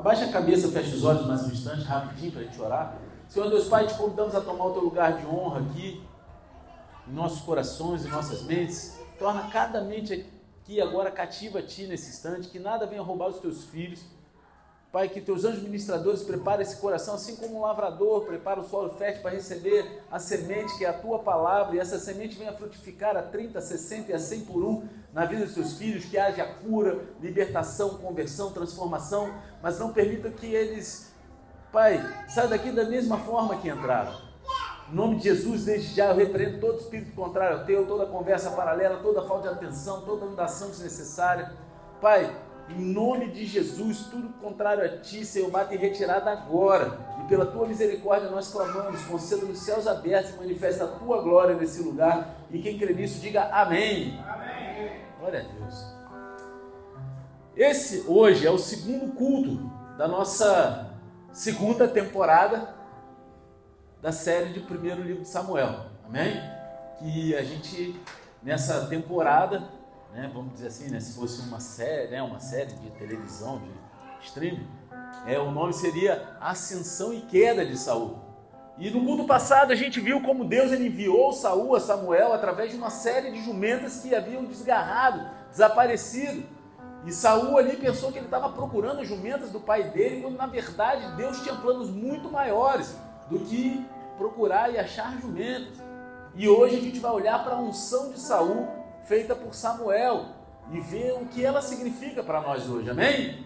Abaixa a cabeça, fecha os olhos mais um instante, rapidinho, para a gente orar. Senhor Deus Pai, te convidamos a tomar o teu lugar de honra aqui, em nossos corações, em nossas mentes. Torna cada mente aqui agora cativa a Ti nesse instante, que nada venha roubar os teus filhos Pai, que teus anjos ministradores preparem esse coração, assim como um lavrador prepara o solo fértil para receber a semente que é a tua palavra, e essa semente venha frutificar a 30, 60 e a 100 por um na vida dos seus filhos, que haja cura, libertação, conversão, transformação, mas não permita que eles, Pai, saiam daqui da mesma forma que entraram. Em nome de Jesus, desde já eu repreendo todo espírito contrário ao teu, toda conversa paralela, toda falta de atenção, toda andação desnecessária. Pai, em nome de Jesus, tudo contrário a ti, Senhor, bate em retirada agora. E pela tua misericórdia nós clamamos, conceda nos céus abertos e manifesta a tua glória nesse lugar. E quem crê nisso, diga amém. Amém. Glória a Deus. Esse hoje é o segundo culto da nossa segunda temporada da série de primeiro livro de Samuel. Amém? Que a gente, nessa temporada, né, vamos dizer assim, né, se fosse uma série, né, uma série de televisão, de streaming, é, o nome seria Ascensão e Queda de Saul. E no culto passado a gente viu como Deus ele enviou Saul a Samuel através de uma série de jumentas que haviam desgarrado, desaparecido. E Saul ali pensou que ele estava procurando as jumentas do pai dele, quando na verdade Deus tinha planos muito maiores do que procurar e achar jumentas. E hoje a gente vai olhar para a unção de Saul feita por Samuel e ver o que ela significa para nós hoje. Amém?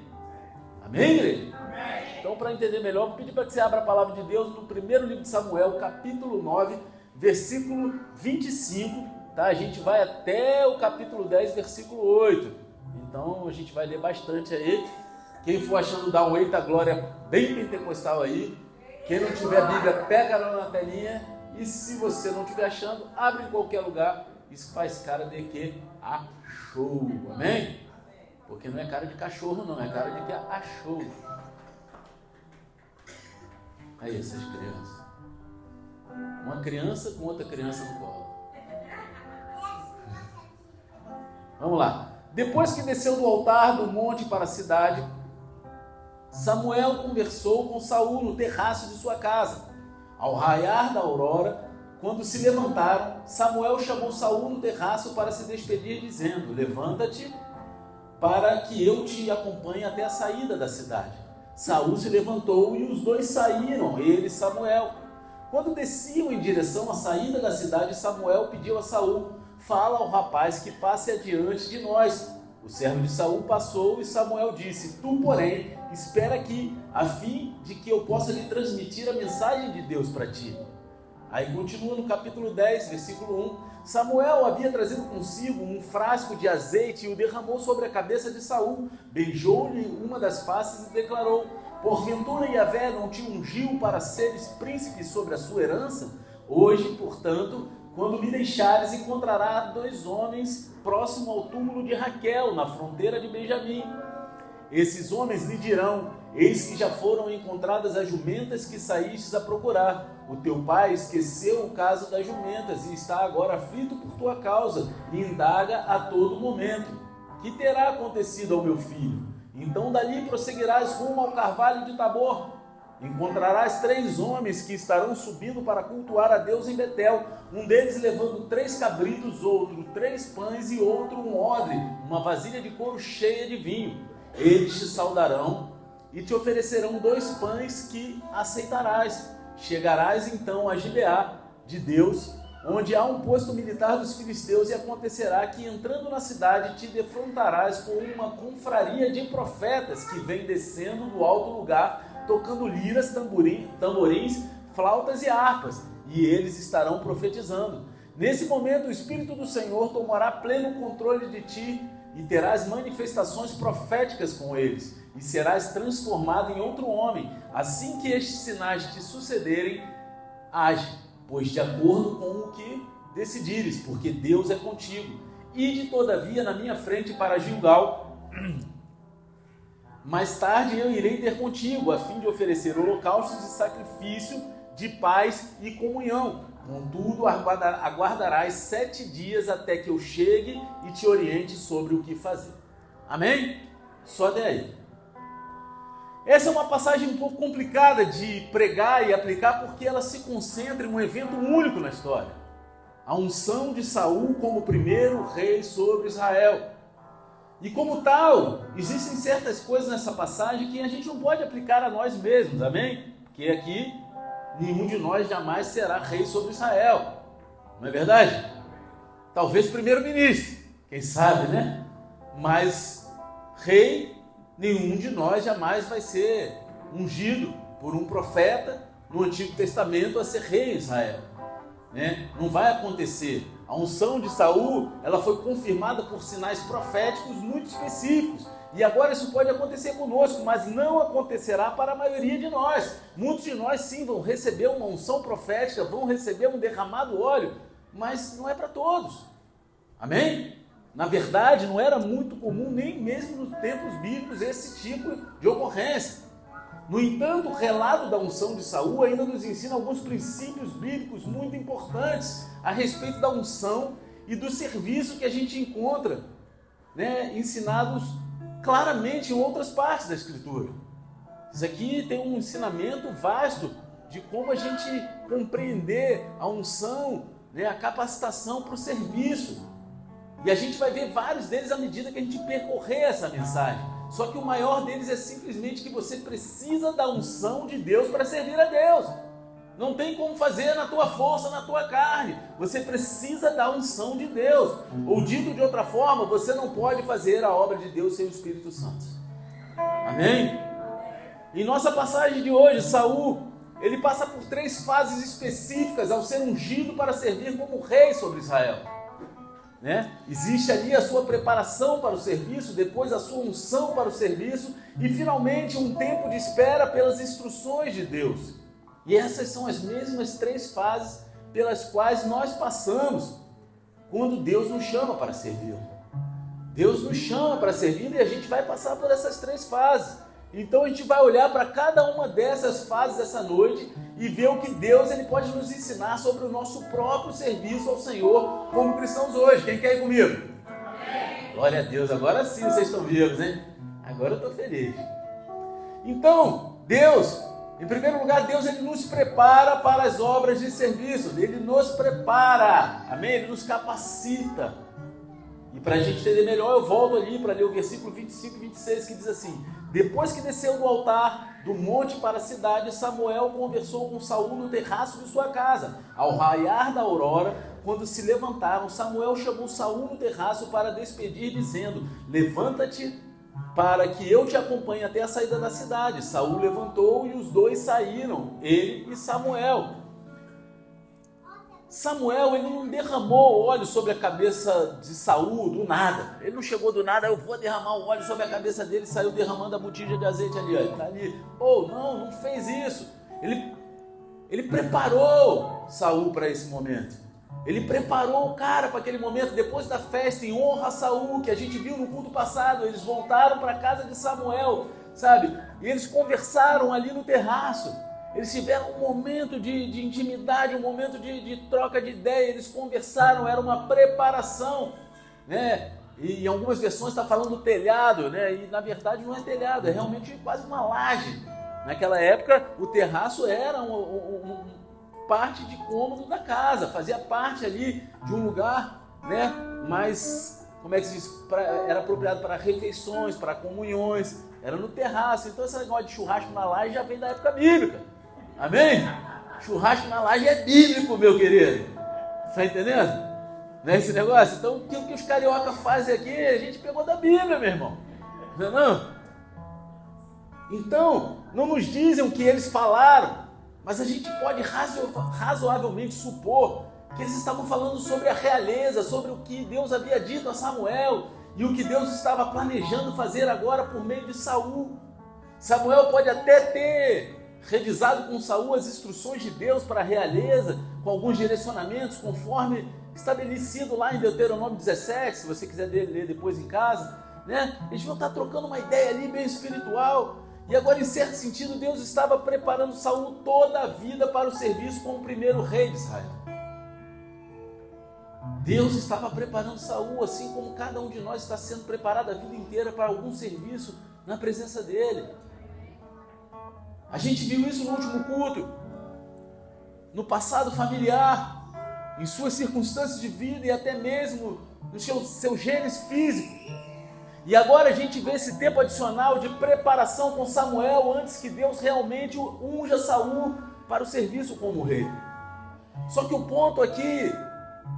Amém, igreja? Amém. Então, para entender melhor, vou pedir para que você abra a palavra de Deus no primeiro livro de Samuel, capítulo 9, versículo 25. Tá? A gente vai até o capítulo 10, versículo 8. Então, a gente vai ler bastante aí. Quem for achando dar um eita glória bem pentecostal aí. Quem não tiver Bíblia, pega ela na telinha. E se você não estiver achando, abre em qualquer lugar isso faz cara de que achou, amém? Porque não é cara de cachorro, não, é cara de que achou. Aí essas crianças. Uma criança com outra criança no colo. Vamos lá. Depois que desceu do altar do monte para a cidade, Samuel conversou com Saul no terraço de sua casa. Ao raiar da aurora, quando se levantaram, Samuel chamou Saul no terraço para se despedir, dizendo: Levanta-te para que eu te acompanhe até a saída da cidade. Saul se levantou e os dois saíram, ele e Samuel. Quando desciam em direção à saída da cidade, Samuel pediu a Saul: Fala ao rapaz que passe adiante de nós. O servo de Saul passou e Samuel disse: Tu, porém, espera aqui, a fim de que eu possa lhe transmitir a mensagem de Deus para ti. Aí continua no capítulo 10, versículo 1. Samuel havia trazido consigo um frasco de azeite e o derramou sobre a cabeça de Saul. Beijou-lhe uma das faces e declarou: Porventura Yahvé não te ungiu para seres príncipe sobre a sua herança? Hoje, portanto, quando me deixares, encontrará dois homens próximo ao túmulo de Raquel, na fronteira de Benjamim. Esses homens lhe dirão: Eis que já foram encontradas as jumentas que saístes a procurar. O teu pai esqueceu o caso das jumentas e está agora aflito por tua causa e indaga a todo momento. Que terá acontecido ao meu filho? Então dali prosseguirás rumo ao carvalho de Tabor. Encontrarás três homens que estarão subindo para cultuar a Deus em Betel, um deles levando três cabritos, outro três pães e outro um odre, uma vasilha de couro cheia de vinho. Eles te saudarão e te oferecerão dois pães que aceitarás. Chegarás então a Gibeá de Deus, onde há um posto militar dos filisteus, e acontecerá que entrando na cidade te defrontarás com uma confraria de profetas que vem descendo do alto lugar, tocando liras, tamborim, tamborins, flautas e harpas, e eles estarão profetizando. Nesse momento, o Espírito do Senhor tomará pleno controle de ti e terás manifestações proféticas com eles, e serás transformado em outro homem. Assim que estes sinais te sucederem, age, pois de acordo com o que decidires, porque Deus é contigo. Ide todavia na minha frente para Gilgal. Mais tarde eu irei ter contigo, a fim de oferecer holocaustos e sacrifício de paz e comunhão Contudo, aguardarás sete dias até que eu chegue e te oriente sobre o que fazer. Amém? Só de aí. Essa é uma passagem um pouco complicada de pregar e aplicar porque ela se concentra em um evento único na história. A unção de Saul como primeiro rei sobre Israel. E como tal, existem certas coisas nessa passagem que a gente não pode aplicar a nós mesmos, amém? Porque aqui nenhum de nós jamais será rei sobre Israel. Não é verdade? Talvez primeiro-ministro, quem sabe, né? Mas rei, nenhum de nós jamais vai ser ungido por um profeta no Antigo Testamento a ser rei em Israel. Né? Não vai acontecer. A unção de Saul, ela foi confirmada por sinais proféticos muito específicos. E agora isso pode acontecer conosco, mas não acontecerá para a maioria de nós. Muitos de nós sim vão receber uma unção profética, vão receber um derramado óleo, mas não é para todos. Amém? Na verdade, não era muito comum, nem mesmo nos tempos bíblicos, esse tipo de ocorrência. No entanto, o relato da unção de Saul ainda nos ensina alguns princípios bíblicos muito importantes a respeito da unção e do serviço que a gente encontra, né, ensinados claramente em outras partes da Escritura. Isso aqui tem um ensinamento vasto de como a gente compreender a unção, né, a capacitação para o serviço. E a gente vai ver vários deles à medida que a gente percorrer essa mensagem. Só que o maior deles é simplesmente que você precisa da unção de Deus para servir a Deus. Não tem como fazer na tua força, na tua carne. Você precisa da unção de Deus. Ou dito de outra forma, você não pode fazer a obra de Deus sem o Espírito Santo. Amém? Em nossa passagem de hoje, Saul, ele passa por três fases específicas ao ser ungido para servir como rei sobre Israel. Né? Existe ali a sua preparação para o serviço, depois a sua unção para o serviço e finalmente um tempo de espera pelas instruções de Deus. E essas são as mesmas três fases pelas quais nós passamos quando Deus nos chama para servir. Deus nos chama para servir e a gente vai passar por essas três fases. Então a gente vai olhar para cada uma dessas fases essa noite e ver o que Deus ele pode nos ensinar sobre o nosso próprio serviço ao Senhor como cristãos hoje. Quem quer ir comigo? Amém. Glória a Deus, agora sim vocês estão vivos, hein? Agora eu estou feliz. Então, Deus, em primeiro lugar, Deus ele nos prepara para as obras de serviço, Ele nos prepara, amém? Ele nos capacita. E para a gente entender melhor, eu volto ali para ler o versículo 25 e 26 que diz assim: Depois que desceu do altar do monte para a cidade, Samuel conversou com Saul no terraço de sua casa. Ao raiar da aurora, quando se levantaram, Samuel chamou Saul no terraço para despedir, dizendo: Levanta-te para que eu te acompanhe até a saída da cidade. Saul levantou e os dois saíram, ele e Samuel. Samuel ele não derramou óleo sobre a cabeça de Saul do nada. Ele não chegou do nada, eu vou derramar o óleo sobre a cabeça dele e saiu derramando a botija de azeite ali. Ele está ali. Oh, não, não fez isso. Ele, ele preparou Saul para esse momento. Ele preparou o cara para aquele momento, depois da festa, em honra a Saul, que a gente viu no culto passado. Eles voltaram para a casa de Samuel, sabe? E eles conversaram ali no terraço. Eles tiveram um momento de, de intimidade, um momento de, de, troca de ideia, eles conversaram, era uma preparação, né? E em algumas versões está falando telhado, né? E na verdade não é telhado, é realmente quase uma laje. Naquela época, o terraço era um, um, um, parte de cômodo da casa, fazia parte ali de um lugar, né? Mais, como é que se diz? Pra, era apropriado para refeições, para comunhões, era no terraço. Então esse negócio de churrasco na laje já vem da época bíblica. Amém? Churrasco na laje é bíblico, meu querido. Está entendendo? Não é esse negócio? Então, o que os carioca fazem aqui, a gente pegou da Bíblia, meu irmão. Não é não? Então, não nos dizem o que eles falaram, mas a gente pode razoavelmente supor que eles estavam falando sobre a realeza, sobre o que Deus havia dito a Samuel e o que Deus estava planejando fazer agora por meio de Saul. Samuel pode até ter revisado com Saul as instruções de Deus para a realeza, com alguns direcionamentos, conforme estabelecido lá em Deuteronômio 17, se você quiser ler depois em casa, né? Eles vão estar trocando uma ideia ali bem espiritual. E agora, em certo sentido, Deus estava preparando Saul toda a vida para o serviço como primeiro rei de Israel. Deus estava preparando Saul, assim como cada um de nós está sendo preparado a vida inteira para algum serviço na presença dele. A gente viu isso no último culto. No passado familiar, em suas circunstâncias de vida e até mesmo no seu, seu genes físico. E agora a gente vê esse tempo adicional de preparação com Samuel antes que Deus realmente unja Saul para o serviço como rei. Só que o ponto aqui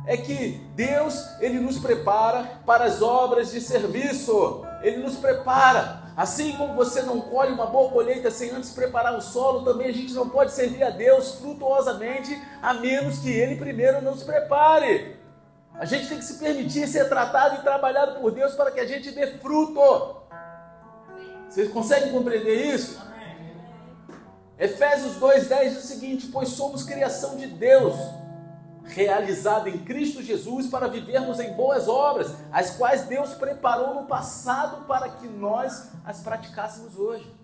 é que Deus, ele nos prepara para as obras de serviço. Ele nos prepara. Assim como você não colhe uma boa colheita sem antes preparar o solo, também a gente não pode servir a Deus frutuosamente a menos que ele primeiro nos prepare. A gente tem que se permitir ser tratado e trabalhado por Deus para que a gente dê fruto. Vocês conseguem compreender isso? Efésios 2,10 diz o seguinte: Pois somos criação de Deus, realizada em Cristo Jesus para vivermos em boas obras, as quais Deus preparou no passado para que nós as praticássemos hoje.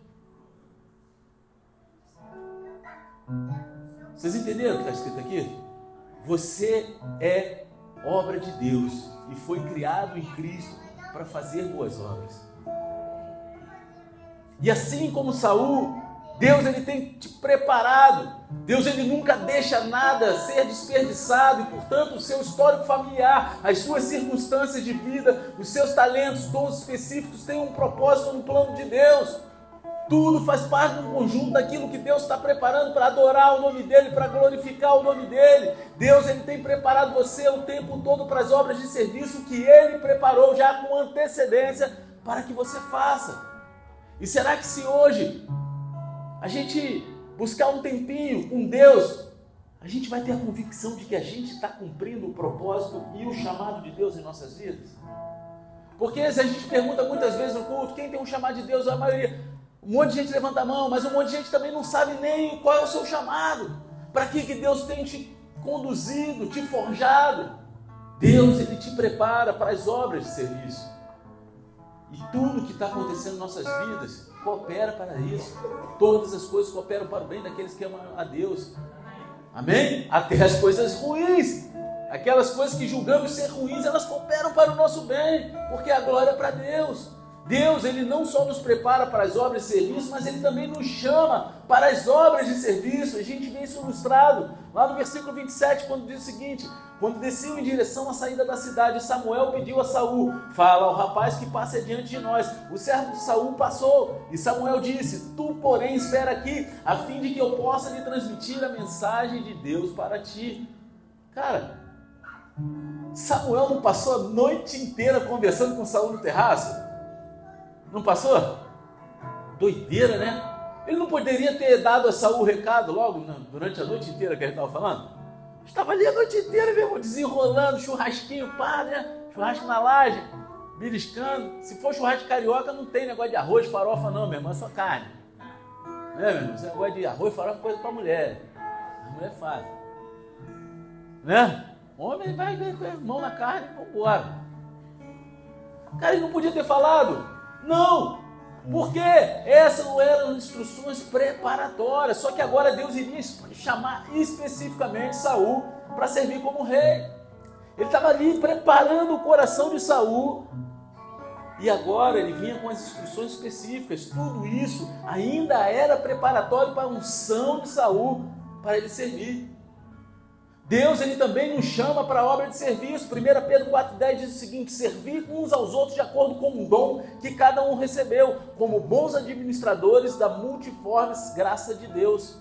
Vocês entenderam o que está escrito aqui? Você é obra de Deus e foi criado em Cristo para fazer boas obras. E assim como Saul Deus ele tem te preparado. Deus ele nunca deixa nada ser desperdiçado e, portanto, o seu histórico familiar, as suas circunstâncias de vida, os seus talentos, dons específicos têm um propósito no plano de Deus. Tudo faz parte do conjunto daquilo que Deus está preparando para adorar o nome dEle, para glorificar o nome dEle. Deus ele tem preparado você o tempo todo para as obras de serviço que Ele preparou já com antecedência para que você faça. E será que se hoje a gente buscar um tempinho com Deus, a gente vai ter a convicção de que a gente está cumprindo o propósito e o chamado de Deus em nossas vidas. Porque se a gente pergunta muitas vezes no culto, quem tem um chamado de Deus, a maioria, um monte de gente levanta a mão, mas um monte de gente também não sabe nem qual é o seu chamado. Para que, que Deus tem te conduzido, te forjado. Deus, Ele te prepara para as obras de serviço. E tudo que está acontecendo em nossas vidas coopera para isso. Todas as coisas cooperam para o bem daqueles que amam a Deus. Amém? Até as coisas ruins. Aquelas coisas que julgamos ser ruins, elas cooperam para o nosso bem, porque a glória é para Deus. Deus, Ele não só nos prepara para as obras de serviço, mas Ele também nos chama para as obras de serviço. A gente vê isso ilustrado lá no versículo 27, quando diz o seguinte: Quando desciam em direção à saída da cidade, Samuel pediu a Saul: Fala ao rapaz que passe adiante de nós. O servo de Saul passou, e Samuel disse: Tu, porém, espera aqui, a fim de que eu possa lhe transmitir a mensagem de Deus para ti. Cara, Samuel não passou a noite inteira conversando com Saul no terraço? Não passou? Doideira, né? Ele não poderia ter dado a Saul o recado logo durante a noite inteira que a gente estava falando? Estava ali a noite inteira, mesmo, desenrolando, churrasquinho, pá, né? Churrasco na laje, beliscando. Se for churrasco carioca, não tem negócio de arroz, farofa, não, meu irmão, é só carne. Né, meu irmão? Esse negócio de arroz, farofa é coisa para mulher. A mulher faz. Né? Homem vai com a mão na carne vambora. Cara, ele não podia ter falado. Não! Porque essas não eram instruções preparatórias. Só que agora Deus iria chamar especificamente Saul para servir como rei. Ele estava ali preparando o coração de Saul. E agora ele vinha com as instruções específicas. Tudo isso ainda era preparatório para a unção de Saul para ele servir. Deus ele também nos chama para a obra de serviço. 1 Pedro 4,10 diz o seguinte: servir uns aos outros de acordo com o dom que cada um recebeu, como bons administradores da multiforme graça de Deus.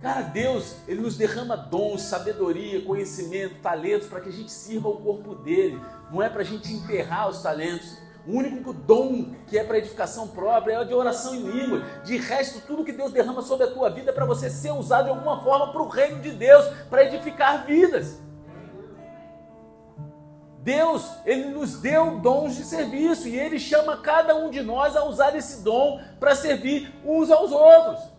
Cara, Deus, Ele nos derrama dons, sabedoria, conhecimento, talentos para que a gente sirva o corpo dele. Não é para a gente enterrar os talentos, o único dom que é para edificação própria é o de oração em língua. De resto, tudo que Deus derrama sobre a tua vida é para você ser usado de alguma forma para o reino de Deus, para edificar vidas. Deus, Ele nos deu dons de serviço e Ele chama cada um de nós a usar esse dom para servir uns aos outros.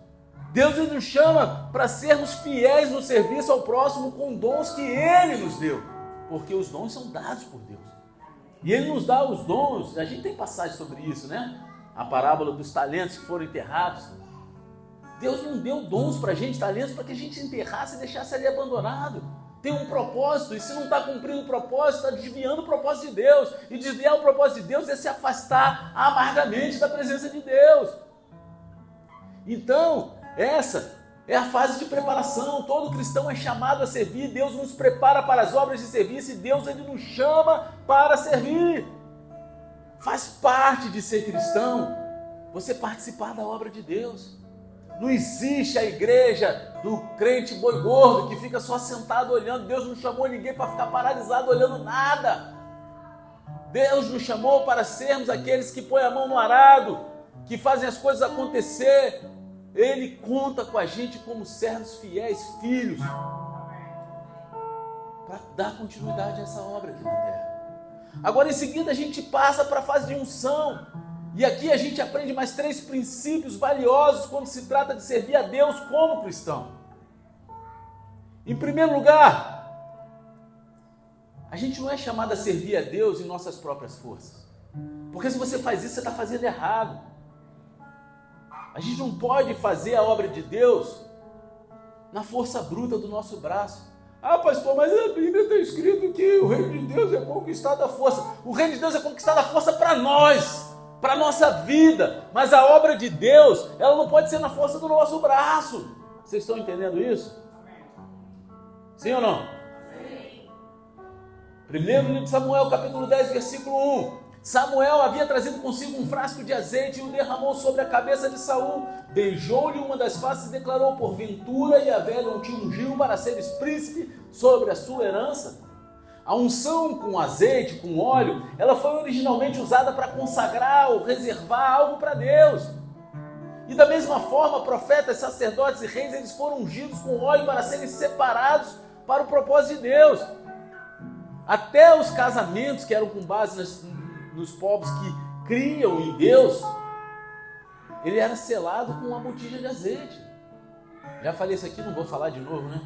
Deus ele nos chama para sermos fiéis no serviço ao próximo com dons que Ele nos deu, porque os dons são dados por Deus. E ele nos dá os dons, a gente tem passagem sobre isso, né? A parábola dos talentos que foram enterrados. Deus não deu dons para a gente, talentos, para que a gente enterrasse e deixasse ali abandonado. Tem um propósito, e se não está cumprindo o propósito, está desviando o propósito de Deus. E desviar o propósito de Deus é se afastar amargamente da presença de Deus. Então, essa é a fase de preparação. Todo cristão é chamado a servir. Deus nos prepara para as obras de serviço e Deus ele nos chama para servir. Faz parte de ser cristão você participar da obra de Deus. Não existe a igreja do crente boi gordo que fica só sentado olhando. Deus não chamou ninguém para ficar paralisado olhando nada. Deus nos chamou para sermos aqueles que põem a mão no arado, que fazem as coisas acontecer. Ele conta com a gente como servos fiéis, filhos, para dar continuidade a essa obra aqui na terra. Agora, em seguida, a gente passa para a fase de unção. E aqui a gente aprende mais três princípios valiosos quando se trata de servir a Deus como cristão. Em primeiro lugar, a gente não é chamado a servir a Deus em nossas próprias forças. Porque se você faz isso, você está fazendo errado. A gente não pode fazer a obra de Deus na força bruta do nosso braço. Ah, pastor, mas a Bíblia está escrito que o reino de Deus é conquistado à força. O reino de Deus é conquistado à força para nós para a nossa vida. Mas a obra de Deus, ela não pode ser na força do nosso braço. Vocês estão entendendo isso? Sim ou não? Sim. Primeiro livro de Samuel, capítulo 10, versículo 1. Samuel havia trazido consigo um frasco de azeite e o derramou sobre a cabeça de Saul. Beijou-lhe uma das faces e declarou: Porventura e a velha não te ungiu para seres príncipe sobre a sua herança? A unção com azeite, com óleo, ela foi originalmente usada para consagrar ou reservar algo para Deus. E da mesma forma, profetas, sacerdotes e reis, eles foram ungidos com óleo para serem separados para o propósito de Deus. Até os casamentos que eram com base nas, nos povos que criam em Deus, ele era selado com uma botija de azeite. Já falei isso aqui, não vou falar de novo, né?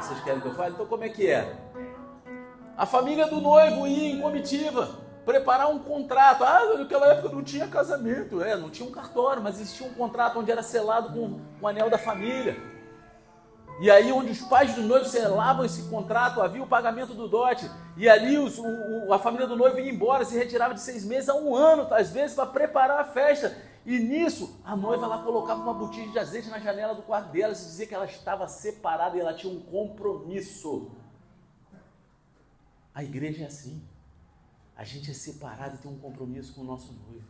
Vocês querem que eu fale? Então como é que era? A família do noivo ia em comitiva preparar um contrato. Ah, naquela época não tinha casamento, é, não tinha um cartório, mas existia um contrato onde era selado com o anel da família. E aí, onde os pais do noivo selavam esse contrato, havia o pagamento do dote. E ali os, o, a família do noivo ia embora, se retirava de seis meses a um ano, às vezes, para preparar a festa. E nisso, a noiva ela colocava uma botija de azeite na janela do quarto dela, se dizia que ela estava separada e ela tinha um compromisso. A igreja é assim. A gente é separado e tem um compromisso com o nosso noivo.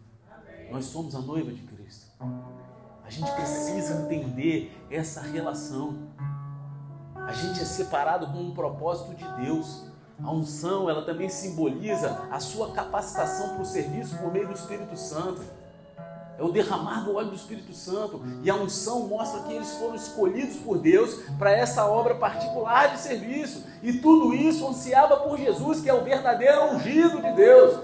Nós somos a noiva de Cristo. A gente precisa entender essa relação. A gente é separado com um propósito de Deus. A unção, ela também simboliza a sua capacitação para o serviço por meio do Espírito Santo é o derramar do óleo do Espírito Santo. E a unção mostra que eles foram escolhidos por Deus para essa obra particular de serviço. E tudo isso ansiava por Jesus, que é o verdadeiro ungido de Deus.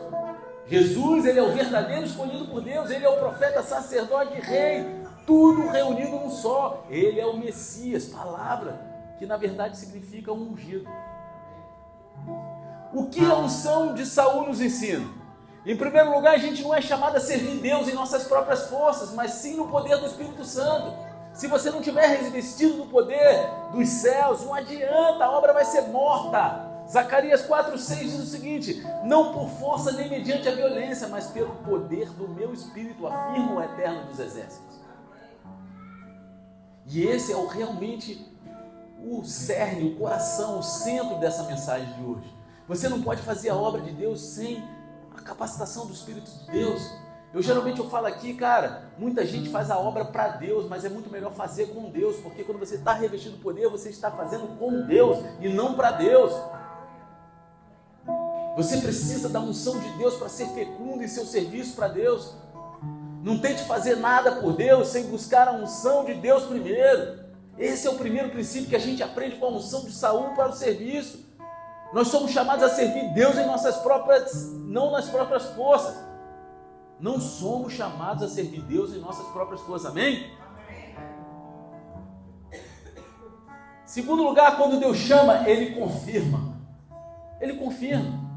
Jesus, ele é o verdadeiro escolhido por Deus, ele é o profeta, sacerdote e rei, tudo reunido num só. Ele é o Messias, palavra, que na verdade significa ungido. O que a unção de Saul nos ensina? Em primeiro lugar, a gente não é chamado a servir Deus em nossas próprias forças, mas sim no poder do Espírito Santo. Se você não tiver revestido do poder dos céus, não adianta, a obra vai ser morta. Zacarias 4,6 diz o seguinte: Não por força nem mediante a violência, mas pelo poder do meu espírito, afirma o eterno dos exércitos. E esse é o, realmente o cerne, o coração, o centro dessa mensagem de hoje. Você não pode fazer a obra de Deus sem a capacitação do Espírito de Deus. Eu geralmente eu falo aqui, cara, muita gente faz a obra para Deus, mas é muito melhor fazer com Deus, porque quando você está revestido do poder, você está fazendo com Deus e não para Deus. Você precisa da unção de Deus para ser fecundo em seu serviço para Deus. Não tente fazer nada por Deus sem buscar a unção de Deus primeiro. Esse é o primeiro princípio que a gente aprende com a unção de Saul para o serviço. Nós somos chamados a servir Deus em nossas próprias, não nas próprias forças. Não somos chamados a servir Deus em nossas próprias forças. Amém? Segundo lugar, quando Deus chama, Ele confirma. Ele confirma.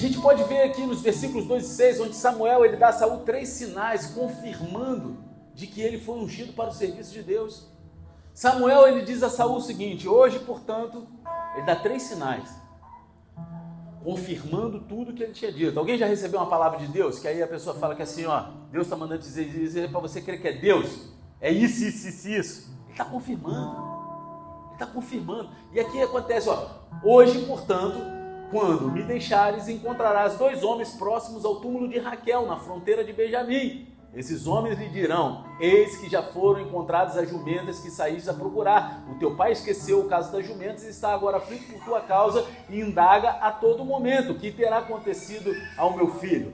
Gente pode ver aqui nos versículos 2 e 6, onde Samuel ele dá a Saul três sinais confirmando de que ele foi ungido para o serviço de Deus. Samuel ele diz a Saul o seguinte: Hoje, portanto, ele dá três sinais. confirmando tudo que ele tinha dito. Alguém já recebeu uma palavra de Deus? Que aí a pessoa fala que assim, ó, Deus está mandando dizer, dizer para você crer que é Deus. É isso, isso, isso, isso. Ele está confirmando. Ele está confirmando. E aqui acontece, ó, hoje, portanto, quando me deixares, encontrarás dois homens próximos ao túmulo de Raquel, na fronteira de Benjamim. Esses homens lhe dirão: Eis que já foram encontradas as jumentas que saíste a procurar. O teu pai esqueceu o caso das jumentas e está agora aflito por tua causa e indaga a todo momento o que terá acontecido ao meu filho.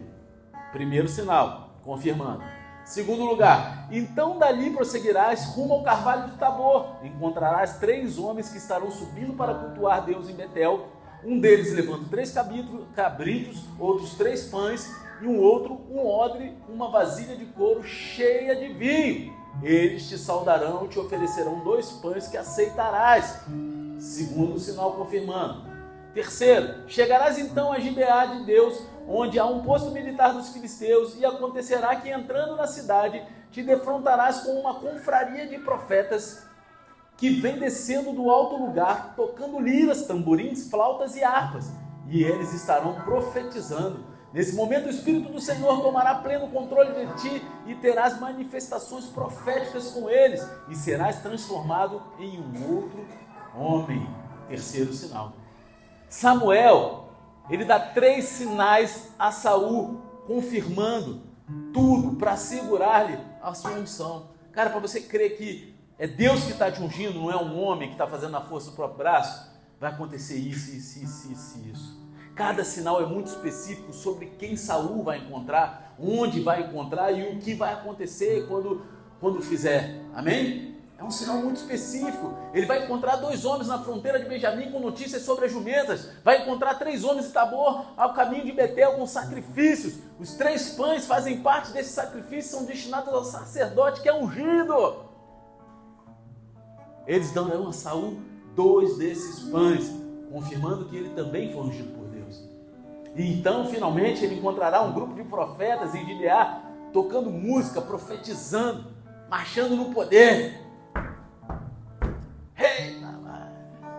Primeiro sinal, confirmando. Segundo lugar, então dali prosseguirás rumo ao carvalho de Tabor. Encontrarás três homens que estarão subindo para cultuar Deus em Betel. Um deles levando três cabritos, outros três pães e um outro um odre, uma vasilha de couro cheia de vinho. Eles te saudarão e te oferecerão dois pães que aceitarás. Segundo sinal confirmando. Terceiro, chegarás então a Gibeá de Deus, onde há um posto militar dos filisteus, e acontecerá que entrando na cidade te defrontarás com uma confraria de profetas que vem descendo do alto lugar, tocando liras, tamborins, flautas e harpas, e eles estarão profetizando Nesse momento, o Espírito do Senhor tomará pleno controle de ti e terás manifestações proféticas com eles e serás transformado em um outro homem. Terceiro sinal. Samuel, ele dá três sinais a Saul, confirmando tudo para segurar-lhe a sua unção. Cara, para você crer que é Deus que está te ungindo, não é um homem que está fazendo a força do próprio braço, vai acontecer isso, isso, isso, isso, isso. Cada sinal é muito específico sobre quem Saul vai encontrar, onde vai encontrar e o que vai acontecer quando, quando fizer. Amém? É um sinal muito específico. Ele vai encontrar dois homens na fronteira de Benjamim com notícias sobre as jumentas. Vai encontrar três homens em Tabor ao caminho de Betel com sacrifícios. Os três pães fazem parte desse sacrifício, são destinados ao sacerdote que é ungido. Eles dão a Saul dois desses pães, confirmando que ele também foi ungido por e então, finalmente, ele encontrará um grupo de profetas em Gileá, tocando música, profetizando, marchando no poder. Eita,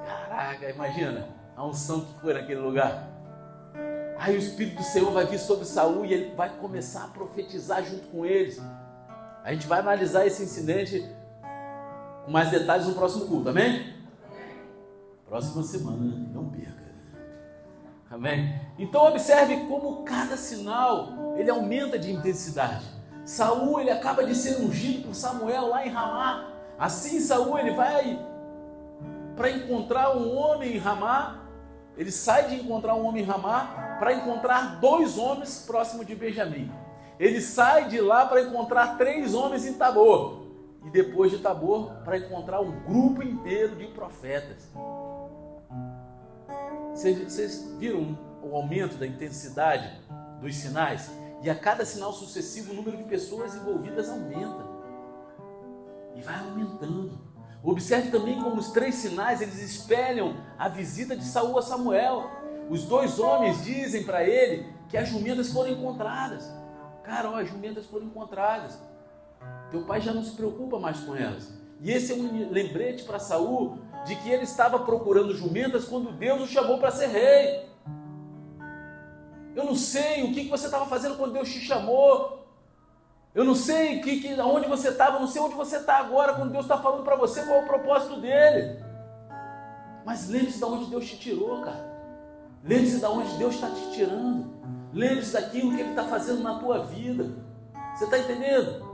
caraca, imagina a unção que foi naquele lugar. Aí o Espírito do Senhor vai vir sobre Saul e ele vai começar a profetizar junto com eles. A gente vai analisar esse incidente mais detalhes no próximo culto, amém? Próxima semana, não perca. Amém? Então observe como cada sinal ele aumenta de intensidade. Saul ele acaba de ser ungido por Samuel lá em Ramá. Assim Saul ele vai para encontrar um homem em Ramá. Ele sai de encontrar um homem em Ramá para encontrar dois homens próximo de Benjamim. Ele sai de lá para encontrar três homens em Tabor. E depois de Tabor, para encontrar um grupo inteiro de profetas. Vocês, viram o aumento da intensidade dos sinais? E a cada sinal sucessivo, o número de pessoas envolvidas aumenta. E vai aumentando. Observe também como os três sinais eles espelham a visita de Saul a Samuel. Os dois homens dizem para ele que as jumentas foram encontradas. Cara, ó, as jumentas foram encontradas. Teu pai já não se preocupa mais com elas. E esse é um lembrete para Saul de que ele estava procurando jumentas quando Deus o chamou para ser rei. Eu não sei o que você estava fazendo quando Deus te chamou. Eu não sei que, que, onde você estava, não sei onde você está agora, quando Deus está falando para você qual é o propósito dele. Mas lembre-se de onde Deus te tirou, cara. Lembre-se de onde Deus está te tirando. Lembre-se daquilo que Ele está fazendo na tua vida. Você está entendendo?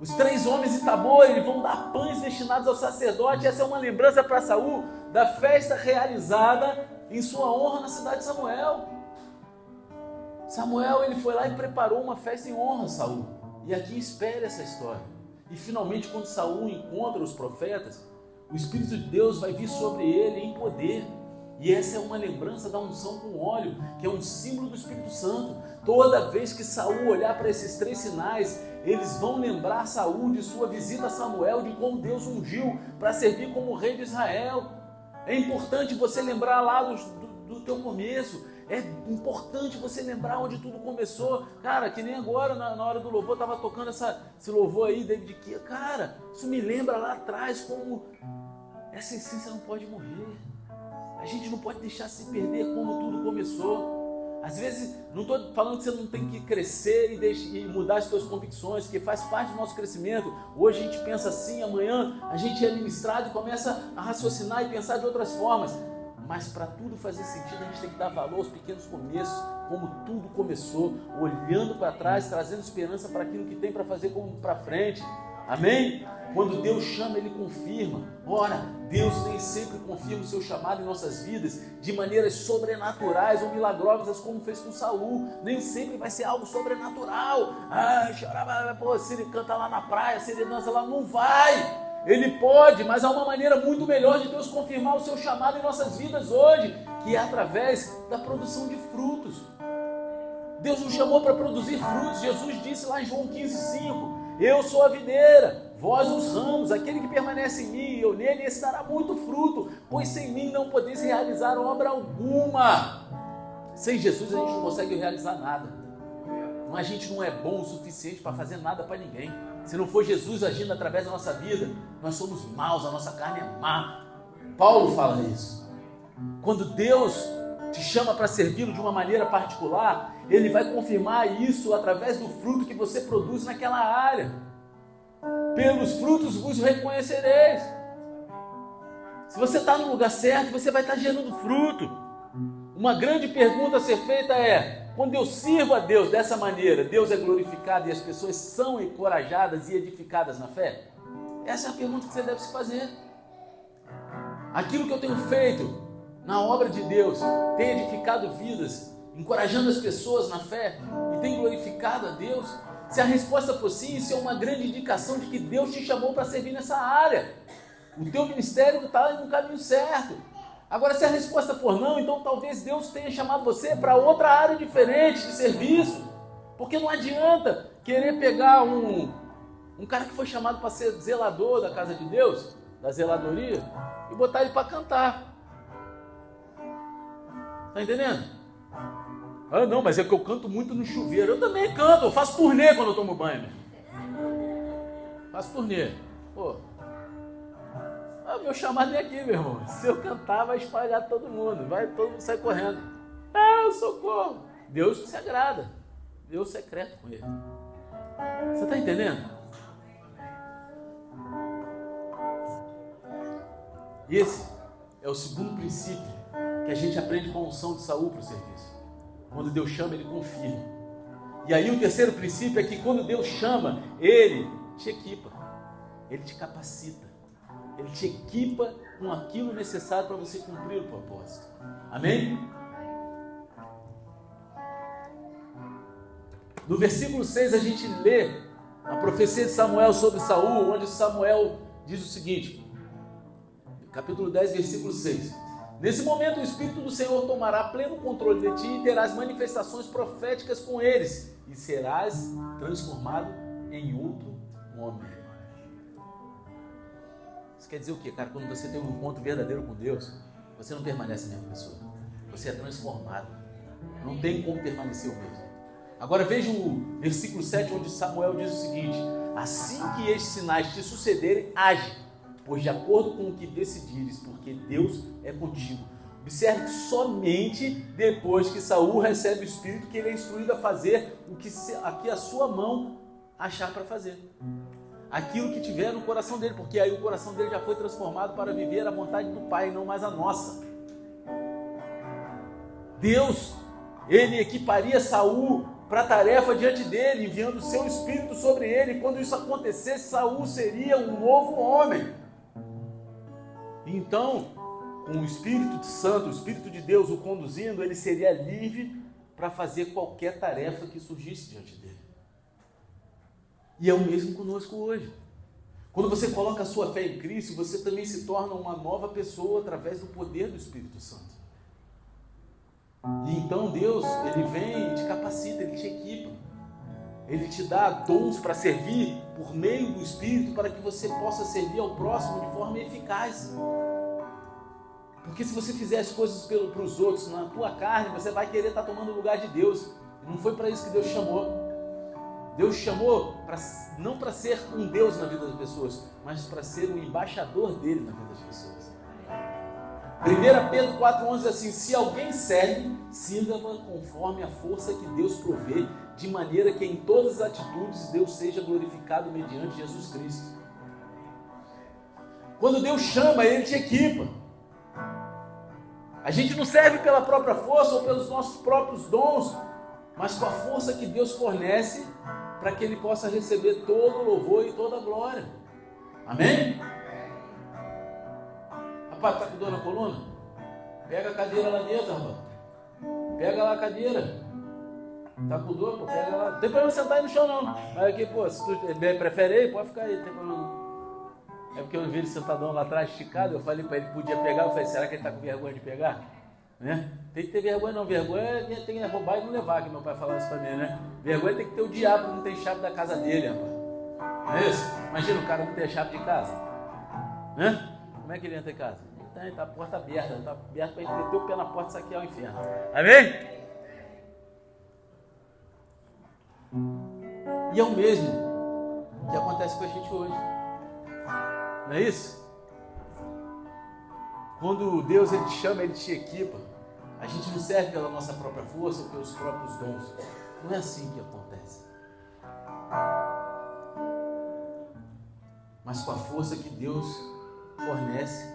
Os três homens de Tabor eles vão dar pães destinados ao sacerdote. Essa é uma lembrança para Saul da festa realizada em sua honra na cidade de Samuel. Samuel ele foi lá e preparou uma festa em honra a Saul. E aqui espere essa história. E finalmente, quando Saul encontra os profetas, o Espírito de Deus vai vir sobre ele em poder. E essa é uma lembrança da unção com óleo, que é um símbolo do Espírito Santo. Toda vez que Saul olhar para esses três sinais, eles vão lembrar Saul de sua visita a Samuel, de como Deus ungiu para servir como rei de Israel. É importante você lembrar lá do, do, do teu começo. É importante você lembrar onde tudo começou. Cara, que nem agora, na, na hora do louvor, estava tocando essa, esse louvor aí, David Kia. Cara, isso me lembra lá atrás como essa essência não pode morrer. A gente não pode deixar se perder como tudo começou. Às vezes, não estou falando que você não tem que crescer e, deixar, e, mudar as suas convicções, porque faz parte do nosso crescimento. Hoje a gente pensa assim, amanhã a gente é ministrado e começa a raciocinar e pensar de outras formas. Mas para tudo fazer sentido, a gente tem que dar valor aos pequenos começos, como tudo começou, olhando para trás, trazendo esperança para aquilo que tem para fazer como para frente. Amém? Quando Deus chama, Ele confirma. Ora, Deus nem sempre confirma o seu chamado em nossas vidas de maneiras sobrenaturais ou milagrosas, como fez com Saul. Nem sempre vai ser algo sobrenatural. Ah, chorava, pô, se ele canta lá na praia, se ele dança lá, não vai. Ele pode, mas há uma maneira muito melhor de Deus confirmar o seu chamado em nossas vidas hoje, que é através da produção de frutos. Deus nos chamou para produzir frutos. Jesus disse lá em João 15,5: Eu sou a videira, vós os ramos, aquele que permanece em mim e eu nele, esse dará muito fruto, pois sem mim não podeis realizar obra alguma. Sem Jesus a gente não consegue realizar nada. A gente não é bom o suficiente para fazer nada para ninguém. Se não for Jesus agindo através da nossa vida, nós somos maus, a nossa carne é má. Paulo fala isso. Quando Deus te chama para servi-lo de uma maneira particular, Ele vai confirmar isso através do fruto que você produz naquela área. Pelos frutos vos reconhecereis. Se você está no lugar certo, você vai estar gerando fruto. Uma grande pergunta a ser feita é: quando eu sirvo a Deus dessa maneira, Deus é glorificado e as pessoas são encorajadas e edificadas na fé? Essa é a pergunta que você deve se fazer. Aquilo que eu tenho feito na obra de Deus tem edificado vidas, encorajando as pessoas na fé e tem glorificado a Deus? Se a resposta for sim, isso é uma grande indicação de que Deus te chamou para servir nessa área. O teu ministério está no caminho certo. Agora, se a resposta for não, então talvez Deus tenha chamado você para outra área diferente de serviço. Porque não adianta querer pegar um, um cara que foi chamado para ser zelador da casa de Deus, da zeladoria, e botar ele para cantar. Tá entendendo? Ah, não, mas é que eu canto muito no chuveiro. Eu também canto, eu faço turnê quando eu tomo banho. Faço turnê. Pô, ah, meu chamado é aqui, meu irmão. Se eu cantar, vai espalhar todo mundo. Vai todo mundo sair correndo. Ah, socorro. Deus se agrada. Deus secreto com ele. Você está entendendo? Esse é o segundo princípio que a gente aprende com a unção de Saul para o serviço. Quando Deus chama, ele confirma. E aí o terceiro princípio é que quando Deus chama, ele te equipa, ele te capacita. Ele te equipa com aquilo necessário para você cumprir o propósito. Amém? No versículo 6 a gente lê a profecia de Samuel sobre Saul, onde Samuel diz o seguinte: capítulo 10, versículo 6. Nesse momento o Espírito do Senhor tomará pleno controle de ti e terás manifestações proféticas com eles, e serás transformado em outro homem. Isso quer dizer o quê, cara? Quando você tem um encontro verdadeiro com Deus, você não permanece a mesma pessoa. Você é transformado. Não tem como permanecer o mesmo. Agora veja o versículo 7, onde Samuel diz o seguinte: Assim que estes sinais te sucederem, age, pois de acordo com o que decidires, porque Deus é contigo. Observe que somente depois que Saul recebe o Espírito que ele é instruído a fazer o que, aqui a sua mão achar para fazer aquilo que tiver no coração dele, porque aí o coração dele já foi transformado para viver a vontade do Pai, não mais a nossa. Deus, ele equiparia Saul para a tarefa diante dele, enviando o seu espírito sobre ele. E quando isso acontecesse, Saul seria um novo homem. Então, com o Espírito Santo, o Espírito de Deus o conduzindo, ele seria livre para fazer qualquer tarefa que surgisse diante dele. E é o mesmo conosco hoje. Quando você coloca a sua fé em Cristo, você também se torna uma nova pessoa através do poder do Espírito Santo. E então Deus, ele vem e te capacita, ele te equipa. Ele te dá dons para servir por meio do Espírito para que você possa servir ao próximo de forma eficaz. Porque se você fizer as coisas para os outros na tua carne, você vai querer estar tomando o lugar de Deus. Não foi para isso que Deus chamou. Deus chamou pra, não para ser um Deus na vida das pessoas, mas para ser o embaixador dele na vida das pessoas. 1 Pedro 4,11 diz assim: Se alguém serve, sirva conforme a força que Deus provê, de maneira que em todas as atitudes Deus seja glorificado mediante Jesus Cristo. Quando Deus chama, Ele te equipa. A gente não serve pela própria força ou pelos nossos próprios dons, mas com a força que Deus fornece para que Ele possa receber todo o louvor e toda a glória. Amém? Rapaz, tá com dor na coluna? Pega a cadeira lá dentro, rapaz. Pega lá a cadeira. Tá com dor, pô, pega lá. Não tem problema sentar aí no chão, não. Mas aqui, pô, se tu prefere aí, pode ficar aí, não tem problema É porque eu vi ele sentadão lá atrás, esticado. Eu falei para ele podia pegar. Eu falei, será que ele tá com vergonha de pegar? Né? Tem que ter vergonha, não. Vergonha é tem que roubar e não levar, que meu pai falava isso pra mim, né? Vergonha tem que ter o diabo, não tem chave da casa dele, rapaz. Não é isso? Imagina o cara não ter chave de casa. Né? Como é que ele entra em casa? Está tá a porta aberta, está aberta para ele meter o pé na porta e saquear o inferno. Amém? E é o mesmo que acontece com a gente hoje. Não é isso? Quando Deus ele te chama, ele te equipa. A gente não serve pela nossa própria força ou pelos próprios dons. Não é assim que acontece. Mas com a força que Deus fornece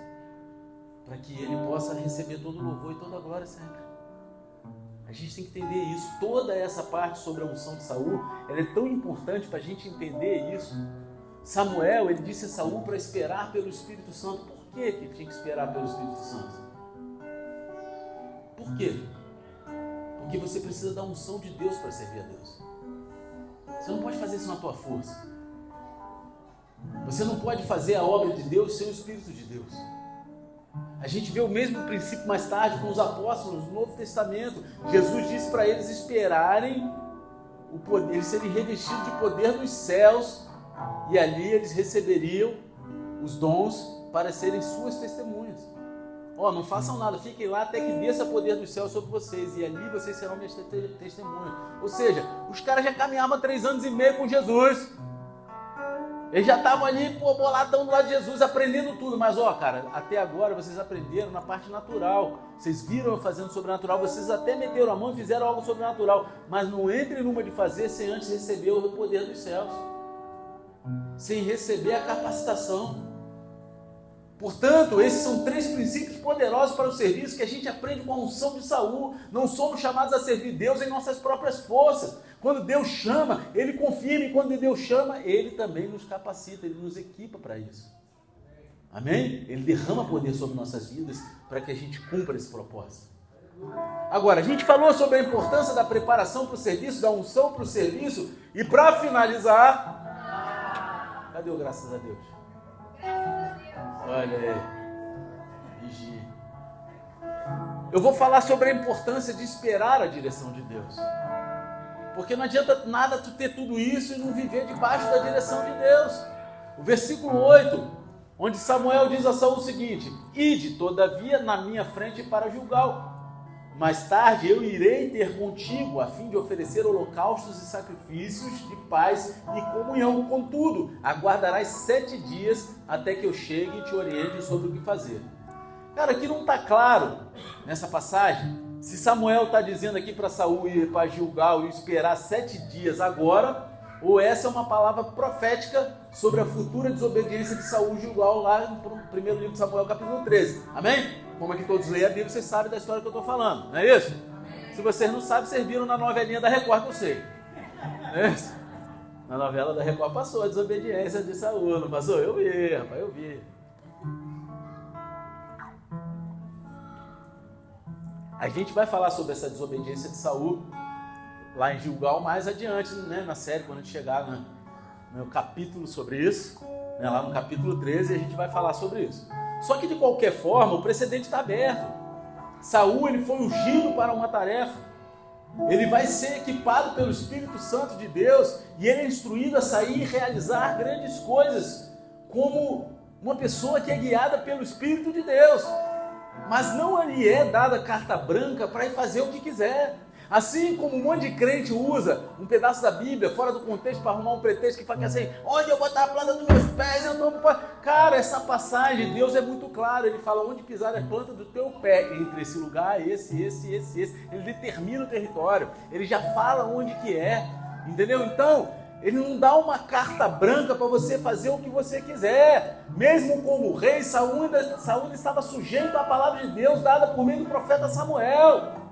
para que ele possa receber todo o louvor e toda a glória sempre. A gente tem que entender isso. Toda essa parte sobre a unção de Saul, ela é tão importante para a gente entender isso. Samuel, ele disse a Saul para esperar pelo Espírito Santo. Por que ele tinha que esperar pelo Espírito Santo? Por quê? Porque você precisa da unção de Deus para servir a Deus. Você não pode fazer isso na tua força. Você não pode fazer a obra de Deus sem o Espírito de Deus. A gente vê o mesmo princípio mais tarde com os apóstolos no Novo Testamento. Jesus disse para eles esperarem o poder, eles serem revestidos de poder dos céus, e ali eles receberiam os dons para serem suas testemunhas. Ó, oh, não façam nada, fiquem lá até que desça poder dos céus sobre vocês, e ali vocês serão minhas testemunhas. Ou seja, os caras já caminhavam três anos e meio com Jesus. Eles já estavam ali, pô, boladão do lado de Jesus, aprendendo tudo. Mas, ó, cara, até agora vocês aprenderam na parte natural. Vocês viram eu fazendo sobrenatural, vocês até meteram a mão e fizeram algo sobrenatural. Mas não entre numa de fazer sem antes receber o poder dos céus. Sem receber a capacitação. Portanto, esses são três princípios poderosos para o serviço que a gente aprende com a unção de Saul. Não somos chamados a servir Deus em nossas próprias forças. Quando Deus chama, Ele confirma, e quando Deus chama, Ele também nos capacita, Ele nos equipa para isso. Amém? Ele derrama poder sobre nossas vidas para que a gente cumpra esse propósito. Agora, a gente falou sobre a importância da preparação para o serviço, da unção para o serviço, e para finalizar, cadê o graças a Deus? Olha aí. Eu vou falar sobre a importância de esperar a direção de Deus. Porque não adianta nada tu ter tudo isso e não viver debaixo da direção de Deus. O versículo 8, onde Samuel diz a Saul o seguinte: Ide, todavia, na minha frente para julgar. Mais tarde eu irei ter contigo, a fim de oferecer holocaustos e sacrifícios de paz e comunhão. Contudo, aguardarás sete dias até que eu chegue e te oriente sobre o que fazer. Cara, aqui não está claro nessa passagem se Samuel está dizendo aqui para Saul ir para Gilgal e esperar sete dias agora, ou essa é uma palavra profética sobre a futura desobediência de Saul e Gilgal lá no primeiro livro de Samuel, capítulo 13. Amém? Como aqui todos leem a Bíblia, vocês sabem da história que eu estou falando, não é isso? Se vocês não sabem, vocês viram na novelinha da Record que eu sei. É isso? Na novela da Record passou a desobediência de Saul, não passou? Eu vi, rapaz, eu vi. A gente vai falar sobre essa desobediência de Saul lá em Gilgal mais adiante, né, na série, quando a gente chegar no, no capítulo sobre isso, né, lá no capítulo 13, a gente vai falar sobre isso. Só que de qualquer forma, o precedente está aberto. Saul ele foi ungido para uma tarefa. Ele vai ser equipado pelo Espírito Santo de Deus e ele é instruído a sair e realizar grandes coisas, como uma pessoa que é guiada pelo Espírito de Deus mas não lhe é dada carta branca para ir fazer o que quiser. Assim como um monte de crente usa um pedaço da Bíblia fora do contexto para arrumar um pretexto que fala que assim, onde eu botar a planta dos meus pés, eu não Cara, essa passagem, Deus é muito claro, ele fala onde pisar a planta do teu pé, entre esse lugar, esse, esse, esse, esse. Ele determina o território, ele já fala onde que é, entendeu? Então, ele não dá uma carta branca para você fazer o que você quiser. Mesmo como rei, Saúl, Saúl estava sujeito à palavra de Deus dada por meio do profeta Samuel.